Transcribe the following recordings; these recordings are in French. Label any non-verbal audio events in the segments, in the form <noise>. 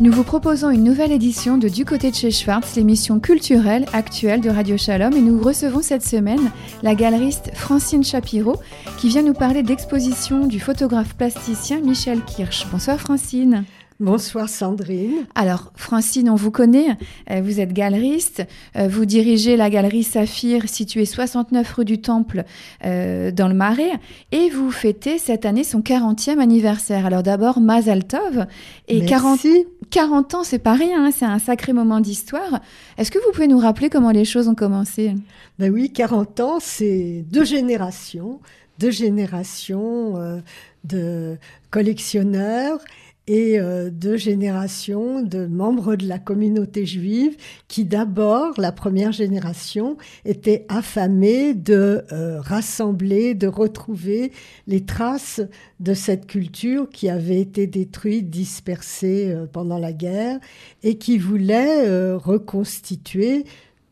Nous vous proposons une nouvelle édition de Du côté de chez Schwartz, l'émission culturelle actuelle de Radio Shalom, et nous recevons cette semaine la galeriste Francine Chapiro qui vient nous parler d'exposition du photographe plasticien Michel Kirsch. Bonsoir Francine. Bonsoir Sandrine. Alors Francine, on vous connaît, euh, vous êtes galeriste, euh, vous dirigez la galerie Saphir située 69 rue du Temple euh, dans le Marais et vous fêtez cette année son 40e anniversaire. Alors d'abord Mazal Tov et 40, 40 ans c'est pas rien, hein, c'est un sacré moment d'histoire. Est-ce que vous pouvez nous rappeler comment les choses ont commencé? Ben oui, 40 ans c'est deux générations, deux générations de collectionneurs et euh, deux générations de membres de la communauté juive qui d'abord, la première génération, étaient affamés de euh, rassembler, de retrouver les traces de cette culture qui avait été détruite, dispersée euh, pendant la guerre et qui voulait reconstituer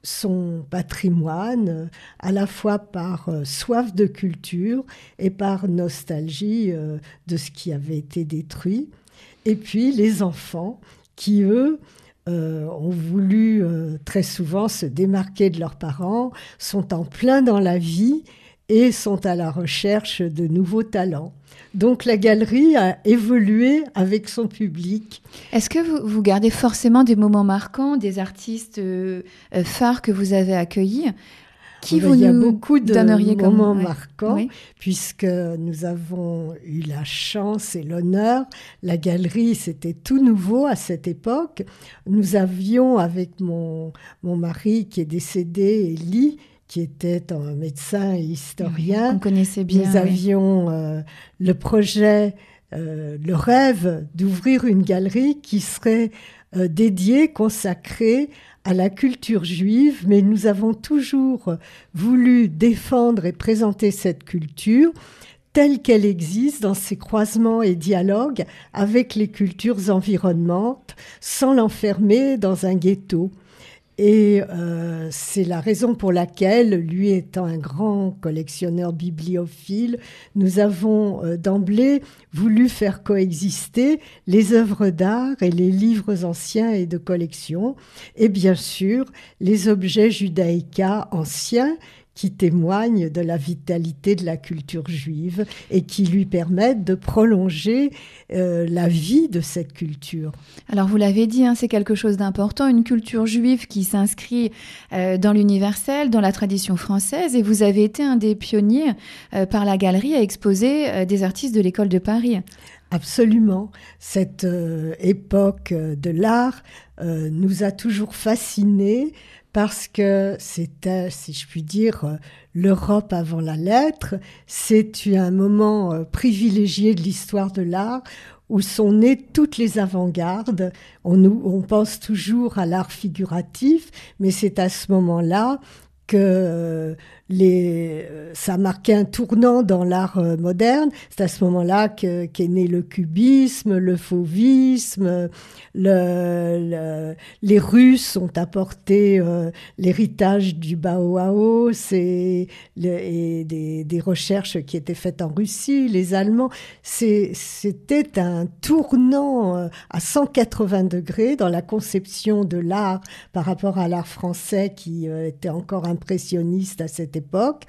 son patrimoine, à la fois par soif de culture et par nostalgie de ce qui avait été détruit. Et puis les enfants qui, eux, euh, ont voulu euh, très souvent se démarquer de leurs parents, sont en plein dans la vie et sont à la recherche de nouveaux talents. Donc la galerie a évolué avec son public. Est-ce que vous, gardez forcément des moments marquants, des artistes euh, phares que vous avez accueillis? Qui vous Il y a beaucoup de moments marquants, puisque nous avons eu la chance et l'honneur. La galerie, c'était tout nouveau à cette époque. Nous avions, avec mon, mon mari qui est décédé, Elie, qui était un médecin et historien, on connaissait bien. Nous avions euh, le projet, euh, le rêve d'ouvrir une galerie qui serait dédiée, consacrée à la culture juive, mais nous avons toujours voulu défendre et présenter cette culture telle qu'elle existe dans ses croisements et dialogues avec les cultures environnantes, sans l'enfermer dans un ghetto. Et euh, c'est la raison pour laquelle, lui étant un grand collectionneur bibliophile, nous avons euh, d'emblée voulu faire coexister les œuvres d'art et les livres anciens et de collection, et bien sûr les objets judaïca anciens qui témoignent de la vitalité de la culture juive et qui lui permettent de prolonger euh, la vie de cette culture. Alors vous l'avez dit, hein, c'est quelque chose d'important, une culture juive qui s'inscrit euh, dans l'universel, dans la tradition française, et vous avez été un des pionniers euh, par la galerie à exposer des artistes de l'école de Paris. Absolument. Cette époque de l'art nous a toujours fascinés parce que c'était, si je puis dire, euh, l'Europe avant la lettre. C'est un moment euh, privilégié de l'histoire de l'art où sont nées toutes les avant-gardes. On, on pense toujours à l'art figuratif, mais c'est à ce moment-là que euh, les, euh, ça a marqué un tournant dans l'art euh, moderne. C'est à ce moment-là qu'est né le cubisme, le fauvisme. Le, les Russes ont apporté l'héritage du Bauhaus et, et des, des, recherches qui étaient faites en Russie, les Allemands. C'était un tournant à 180 degrés dans la conception de l'art par rapport à l'art français qui était encore un à cette époque.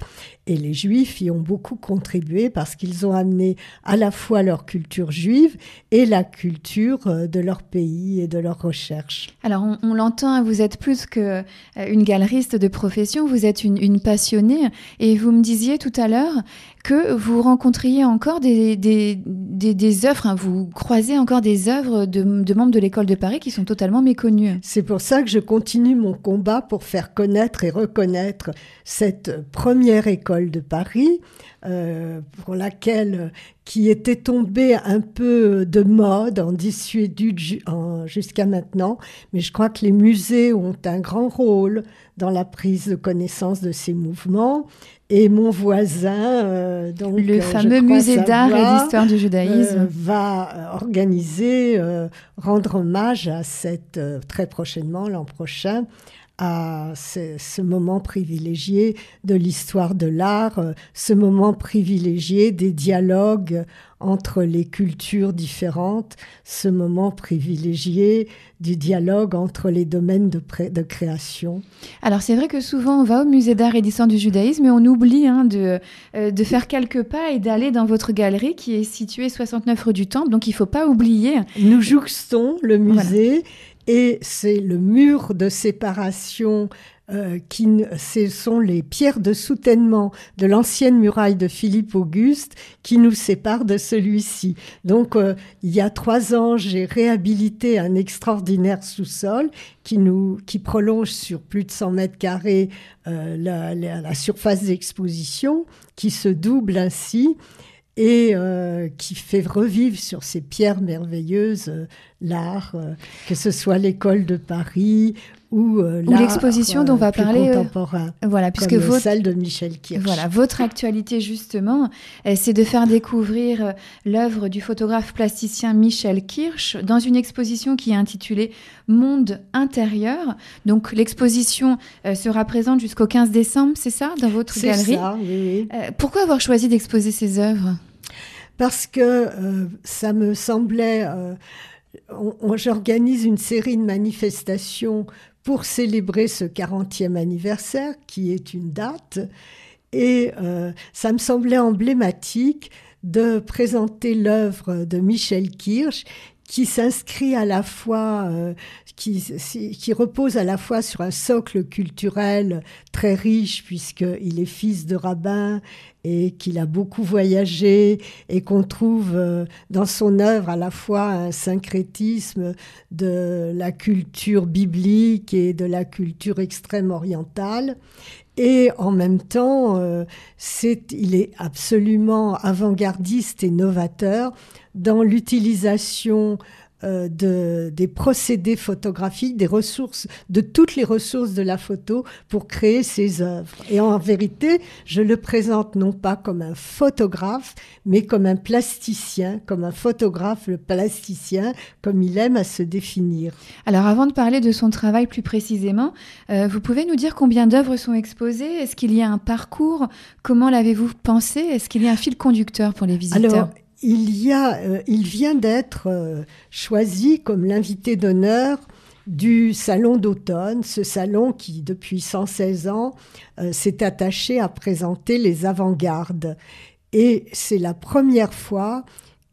Et les Juifs y ont beaucoup contribué parce qu'ils ont amené à la fois leur culture juive et la culture euh, de leur pays et de leur recherche. Alors on, l'entend, vous êtes plus qu'une euh, galeriste de profession, vous êtes une, passionnée. Et vous me disiez tout à l'heure que vous rencontriez encore des, des, des, œuvres, hein, vous croisez encore des œuvres de, membres de l'école de Paris qui sont totalement méconnues. C'est pour ça que je continue mon combat pour faire connaître et reconnaître cette première école de Paris, euh, pour laquelle qui était tombée un peu de mode en dissuétude jusqu'à maintenant, mais je crois que les musées ont un grand rôle dans la prise de connaissance de ces mouvements. Et mon voisin, euh, donc, le euh, fameux musée d'art et d'histoire du judaïsme, va organiser, rendre hommage à cette très prochainement l'an prochain à ce, moment privilégié de l'histoire de l'art, euh, ce moment privilégié des dialogues entre les cultures différentes, ce moment privilégié du dialogue entre les domaines de, de création. Alors c'est vrai que souvent on va au musée d'art et d'histoire du judaïsme et on oublie hein, de, euh, de faire quelques pas et d'aller dans votre galerie qui est située 69 rue du Temple, donc il ne faut pas oublier. Nous jouxtons le musée et c'est le mur de séparation euh, qui ce sont les pierres de soutènement de l'ancienne muraille de Philippe Auguste qui nous séparent de celui-ci. Donc, euh, il y a trois ans, j'ai réhabilité un extraordinaire sous-sol qui nous qui prolonge sur plus de 100 mètres carrés euh, la, surface d'exposition, qui se double ainsi et qui fait revivre sur ces pierres merveilleuses l'art, que ce soit l'école de Paris ou, euh, l'exposition dont on va parler euh, contemporain, voilà puisque comme votre, celle de Michel Kirch. Voilà, votre actualité justement, euh, c'est de faire découvrir l'œuvre du photographe plasticien Michel Kirch dans une exposition qui est intitulée Monde intérieur. Donc l'exposition sera présente jusqu'au 15 décembre, c'est ça, dans votre galerie C'est ça, oui. pourquoi avoir choisi d'exposer ces œuvres? Parce que ça me semblait j'organise une série de manifestations pour célébrer ce 40e anniversaire, qui est une date. Et euh, ça me semblait emblématique de présenter l'œuvre de Michel Kirsch, qui s'inscrit à la fois, euh, qui, qui, repose à la fois sur un socle culturel très riche, puisqu'il est fils de rabbin et qu'il a beaucoup voyagé et qu'on trouve euh, dans son œuvre à la fois un syncrétisme de la culture biblique et de la culture extrême orientale. Et en même temps, euh, il est absolument avant-gardiste et novateur dans l'utilisation euh, de, des procédés photographiques, des ressources, de toutes les ressources de la photo pour créer ses œuvres. Et en vérité, je le présente non pas comme un photographe, mais comme un plasticien, comme un photographe, le plasticien, comme il aime à se définir. Alors avant de parler de son travail plus précisément, euh, vous pouvez nous dire combien d'œuvres sont exposées? Est-ce qu'il y a un parcours? Comment l'avez-vous pensé? Est-ce qu'il y a un fil conducteur pour les visiteurs? Euh, il vient d'être euh, choisi comme l'invité d'honneur du salon d'automne, ce salon qui, depuis 116 ans, euh, s'est attaché à présenter les avant-gardes. Et c'est la première fois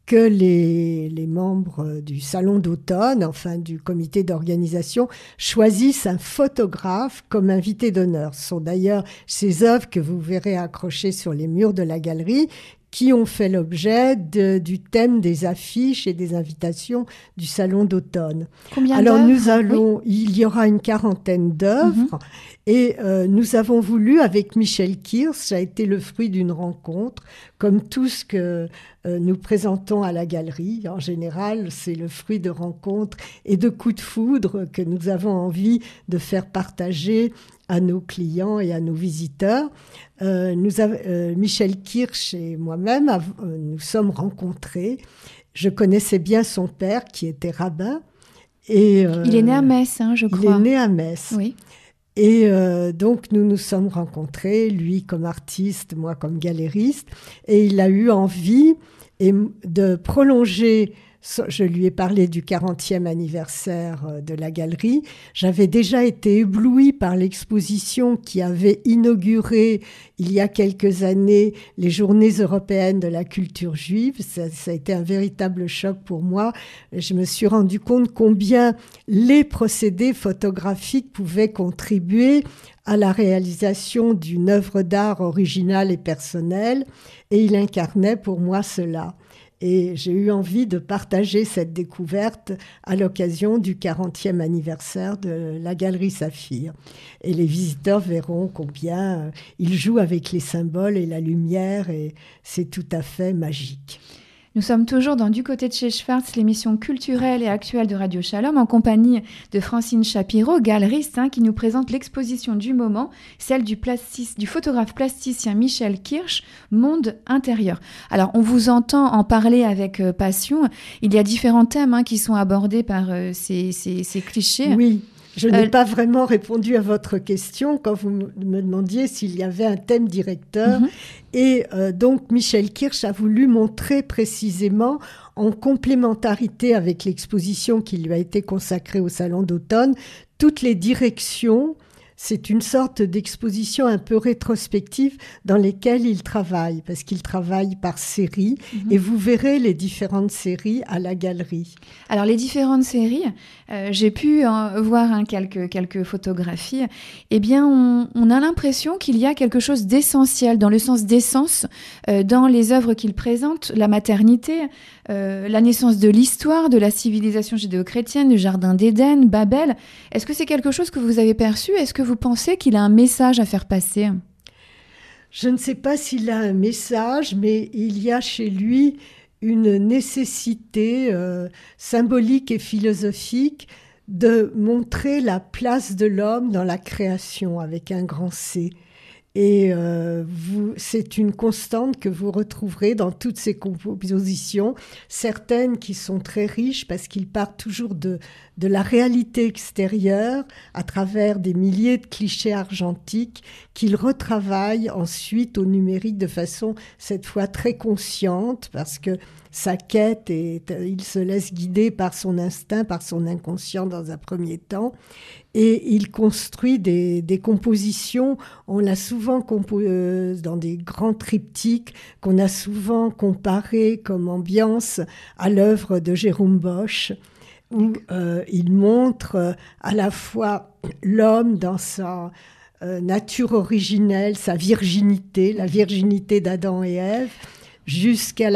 que les, les, membres du salon d'automne, enfin du comité d'organisation, choisissent un photographe comme invité d'honneur. Ce sont d'ailleurs ces œuvres que vous verrez accrochées sur les murs de la galerie qui ont fait l'objet du thème des affiches et des invitations du salon d'automne. Alors nous allons, il y aura une quarantaine d'œuvres mhm. et euh, nous avons voulu avec Michel Kirsch, ça a été le fruit d'une rencontre, comme tout ce que euh, nous présentons à la galerie. En général, c'est le fruit de rencontres et de coups de foudre que nous avons envie de faire partager à nos clients et à nos visiteurs. Euh, nous euh, Michel Kirsch et moi-même, euh, nous sommes rencontrés. Je connaissais bien son père qui était rabbin. Et, il est né à Metz, hein, je crois. Il est né à Metz. Oui. Et donc nous nous sommes rencontrés, lui comme artiste, moi comme galériste, et il a eu envie de prolonger je lui ai parlé du 40e anniversaire euh, de la galerie. J'avais déjà été éblouie par l'exposition qui avait inauguré il y a quelques années les journées européennes de la culture juive. Ça, a été un véritable choc pour moi. Je me suis rendu compte combien les procédés photographiques pouvaient contribuer à la réalisation d'une œuvre d'art originale et personnelle, et il incarnait pour moi cela. Et j'ai eu envie de partager cette découverte à l'occasion du 40e anniversaire de la Galerie Saphir. Et les visiteurs verront combien euh, il joue avec les symboles et la lumière, et c'est tout à fait magique. Nous sommes toujours dans Du côté de chez Schwartz, l'émission culturelle et actuelle de Radio Shalom, en compagnie de Francine Shapiro, galeriste, hein, qui nous présente l'exposition du moment, celle du, du photographe plasticien Michel Kirsch, Monde intérieur. Alors, on vous entend en parler avec euh, passion. Il y a différents thèmes hein, qui sont abordés par euh, ces, ces, clichés. Oui. Je n'ai pas vraiment répondu à votre question quand vous me demandiez s'il y avait un thème directeur. Mhm. Et donc Michel Kirsch a voulu montrer précisément en complémentarité avec l'exposition qui lui a été consacrée au Salon d'automne, toutes les directions c'est une sorte d'exposition un peu rétrospective dans lesquelles il travaille, parce qu'il travaille par série, mhm. et vous verrez les différentes séries à la galerie. Alors les différentes séries, euh, j'ai pu voir hein, quelques, quelques photographies, eh bien on, a l'impression qu'il y a quelque chose d'essentiel, dans le sens d'essence, euh, dans les œuvres qu'il présente, la maternité, euh, la naissance de l'histoire, de la civilisation judéo-chrétienne, du Jardin d'Éden, Babel. Est-ce que c'est quelque chose que vous avez perçu? Est-ce que vous pensez qu'il a un message à faire passer Je ne sais pas s'il a un message, mais il y a chez lui une nécessité euh, symbolique et philosophique de montrer la place de l'homme dans la création avec un grand C. Et euh, c'est une constante que vous retrouverez dans toutes ces compositions, certaines qui sont très riches parce qu'il part toujours de, de la réalité extérieure à travers des milliers de clichés argentiques qu'il retravaille ensuite au numérique de façon cette fois très consciente parce que sa quête et il se laisse guider par son instinct, par son inconscient dans un premier temps et il construit des, compositions. On l'a souvent euh, dans des grands triptyques qu'on a souvent comparé comme ambiance à l'œuvre de Jérôme Bosch, où euh, il montre euh, à la fois l'homme dans sa nature originelle, sa virginité, la virginité d'Adam et Ève, jusqu'à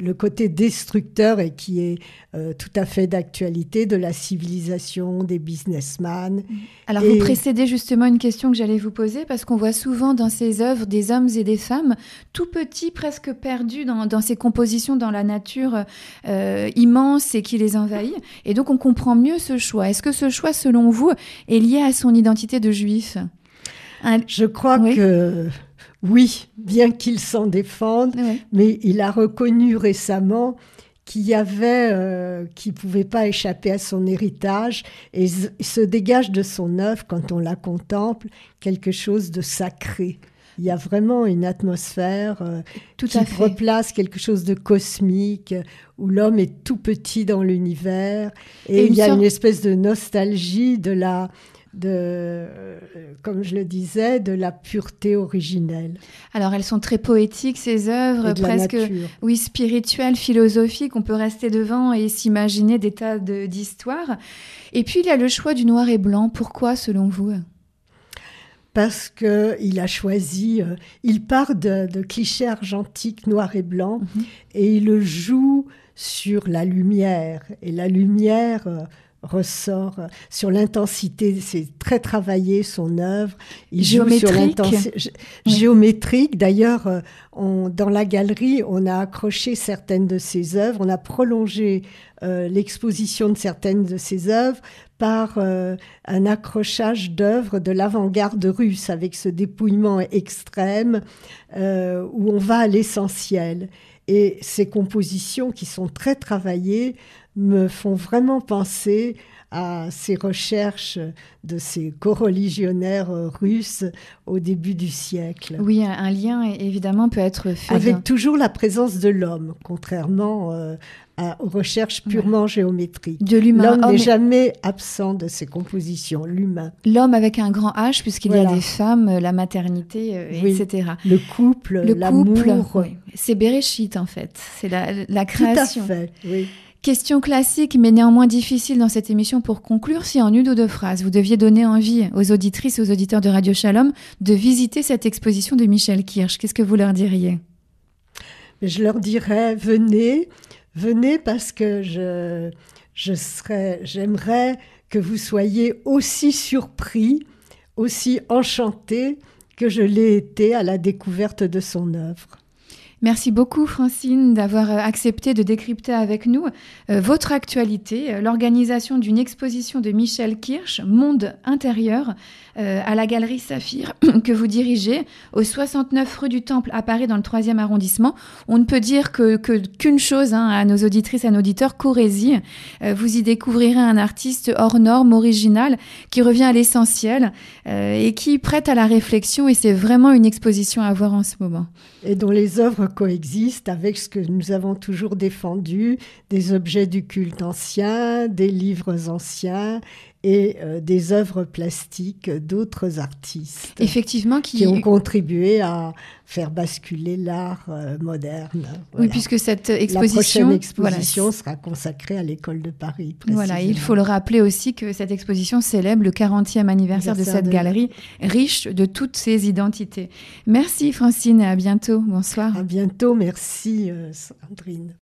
le côté destructeur et qui est euh, tout à fait d'actualité de la civilisation, des businessmen. Mm. Alors vous précédez justement une question que j'allais vous poser parce qu'on voit souvent dans ces œuvres des hommes et des femmes tout petits, presque perdus dans, ces compositions dans la nature euh, immense et qui les envahit. Et donc on comprend mieux ce choix. Est-ce que ce choix, selon vous, est lié à son identité de juif? Je crois que oui, bien qu'il s'en défende, mais il a reconnu récemment qu'il y avait, euh, qui pouvait pas échapper à son héritage, et se dégage de son œuvre, quand on la contemple, quelque chose de sacré. Il y a vraiment une atmosphère euh, tout qui replace quelque chose de cosmique, où l'homme est tout petit dans l'univers, et, il y a une espèce de nostalgie de la, de, comme je le disais, de la pureté originelle. Alors elles sont très poétiques ces œuvres, presque oui spirituelles, philosophiques. On peut rester devant et s'imaginer des tas d'histoires. Et puis il y a le choix du noir et blanc. Pourquoi, selon vous? Parce qu'il a choisi, euh, il part de, clichés argentiques noir et blanc mhm. et il joue sur la lumière. Et la lumière, euh, ressort sur l'intensité. C'est très travaillé son œuvre. Il géométrique. géométrique. D'ailleurs, euh, dans la galerie, on a accroché certaines de ses œuvres. On a prolongé euh, l'exposition de certaines de ses œuvres par euh, un accrochage d'œuvres de l'avant-garde russe avec ce dépouillement extrême où on va à l'essentiel. Et ces compositions qui sont très travaillées me font vraiment penser à ces recherches de ces co-religionnaires russes au début du siècle. Oui, un lien évidemment peut être fait. Avec toujours la présence de l'homme, contrairement euh, aux recherches purement géométriques. De l'humain. L'homme n'est jamais absent de ces compositions, l'humain. L'homme avec un grand H, puisqu'il y a des femmes, la maternité, euh, etc. Le couple, l'amour. C'est Bereshit en fait, c'est la, la création. Tout à fait, oui. Question classique, mais néanmoins difficile dans cette émission pour conclure. Si en une ou deux phrases, vous deviez donner envie aux auditrices aux auditeurs de Radio Shalom de visiter cette exposition de Michel Kirsch, qu'est-ce que vous leur diriez? Je leur dirais, venez, venez parce que je, je serais, j'aimerais que vous soyez aussi surpris, aussi enchanté que je l'ai été à la découverte de son œuvre. Merci beaucoup Francine d'avoir euh, accepté de décrypter avec nous euh, votre actualité, euh, l'organisation d'une exposition de Michel Kirsch, Monde intérieur, à la galerie Saphir <clears throat> que vous dirigez au 69 rue du Temple à Paris dans le 3e arrondissement. On ne peut dire que qu'une chose hein, à nos auditrices à nos auditeurs, Corésie. vous y découvrirez un artiste hors norme, original, qui revient à l'essentiel et qui prête à la réflexion et c'est vraiment une exposition à voir en ce moment. Et dont les œuvres coexistent avec ce que nous avons toujours défendu, des objets du culte ancien, des livres anciens et euh, des œuvres plastiques d'autres artistes. Effectivement, qui... ont contribué à faire basculer l'art euh, moderne. Oui, puisque cette exposition, La exposition sera consacrée à l'école de Paris. Voilà, il faut le rappeler aussi que cette exposition célèbre le 40e anniversaire de cette galerie, riche de toutes ses identités. Merci Francine et à bientôt. Bonsoir. À bientôt, merci euh, Sandrine.